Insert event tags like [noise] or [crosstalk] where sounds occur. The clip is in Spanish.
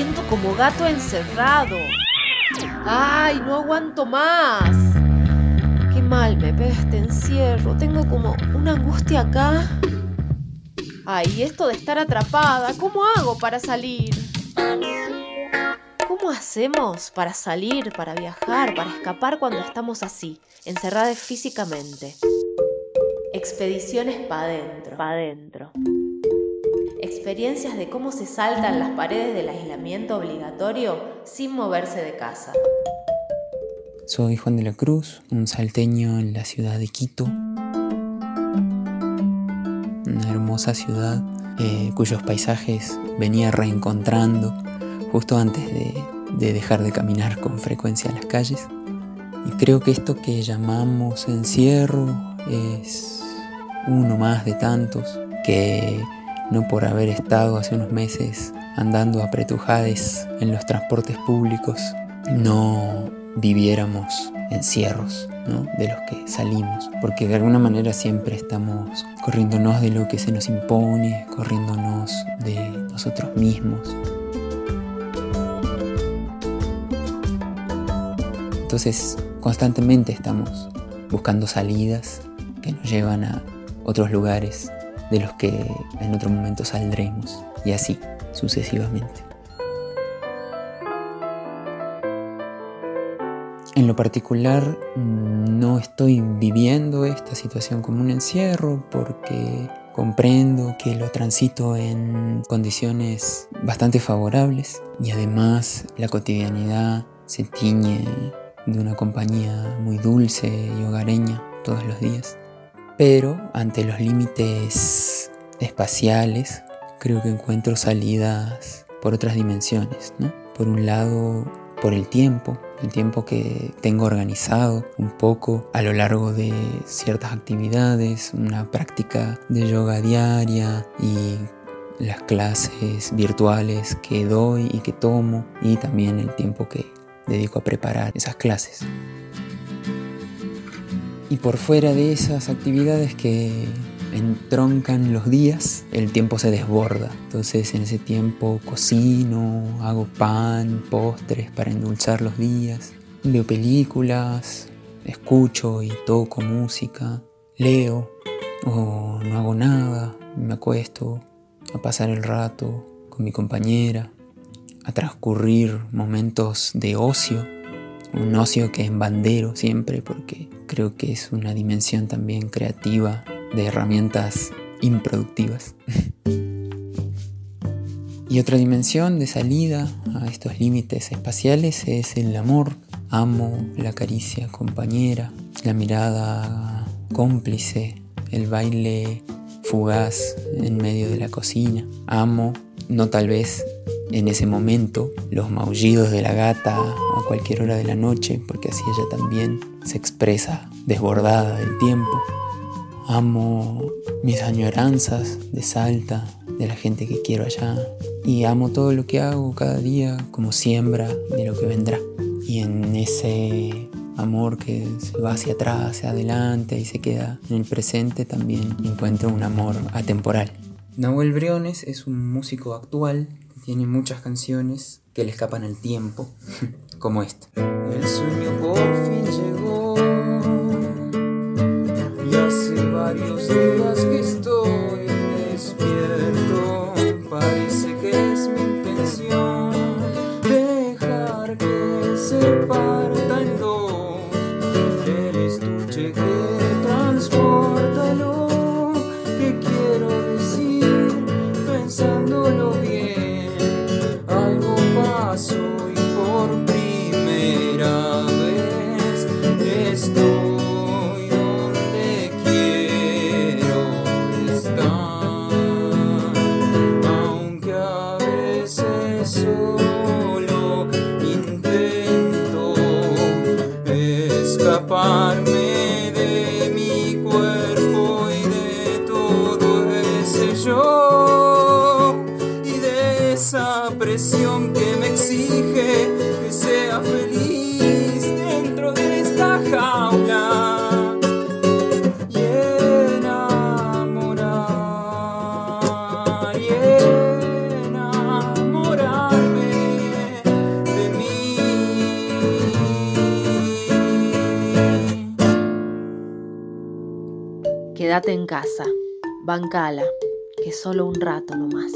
siento como gato encerrado. ¡Ay, no aguanto más! Qué mal me pega este encierro. Tengo como una angustia acá. Ay, esto de estar atrapada, ¿cómo hago para salir? ¿Cómo hacemos para salir, para viajar, para escapar cuando estamos así, encerradas físicamente? Expediciones pa' adentro. Pa' adentro. Experiencias de cómo se saltan las paredes del aislamiento obligatorio sin moverse de casa. Soy Juan de la Cruz, un salteño en la ciudad de Quito. Una hermosa ciudad eh, cuyos paisajes venía reencontrando justo antes de, de dejar de caminar con frecuencia a las calles. Y creo que esto que llamamos encierro es uno más de tantos que no por haber estado hace unos meses andando apretujades en los transportes públicos, no viviéramos encierros ¿no? de los que salimos, porque de alguna manera siempre estamos corriéndonos de lo que se nos impone, corriéndonos de nosotros mismos. Entonces constantemente estamos buscando salidas que nos llevan a otros lugares de los que en otro momento saldremos y así sucesivamente. En lo particular no estoy viviendo esta situación como un encierro porque comprendo que lo transito en condiciones bastante favorables y además la cotidianidad se tiñe de una compañía muy dulce y hogareña todos los días. Pero ante los límites espaciales, creo que encuentro salidas por otras dimensiones, ¿no? Por un lado, por el tiempo, el tiempo que tengo organizado un poco a lo largo de ciertas actividades, una práctica de yoga diaria y las clases virtuales que doy y que tomo y también el tiempo que dedico a preparar esas clases. Y por fuera de esas actividades que entroncan los días, el tiempo se desborda. Entonces en ese tiempo cocino, hago pan, postres para endulzar los días, veo películas, escucho y toco música, leo o no hago nada, me acuesto a pasar el rato con mi compañera, a transcurrir momentos de ocio un ocio que es bandero siempre porque creo que es una dimensión también creativa de herramientas improductivas. y otra dimensión de salida a estos límites espaciales es el amor. Amo la caricia compañera, la mirada cómplice, el baile fugaz en medio de la cocina. Amo, no tal vez en ese momento los maullidos de la gata a cualquier hora de la noche, porque así ella también se expresa desbordada del tiempo. Amo mis añoranzas de Salta, de la gente que quiero allá, y amo todo lo que hago cada día como siembra de lo que vendrá. Y en ese amor que se va hacia atrás, hacia adelante y se queda en el presente, también encuentro un amor atemporal. Nahuel Briones es un músico actual tiene muchas canciones que le escapan al tiempo, [laughs] como esta. El sueño por fin llegó y hace varios días que estoy despierto. Parece que es mi intención dejar que se parta en dos el estuche que escaparme de mi cuerpo y de todo ese yo y de esa presión que me exige quédate en casa, bancala, que solo un rato nomás.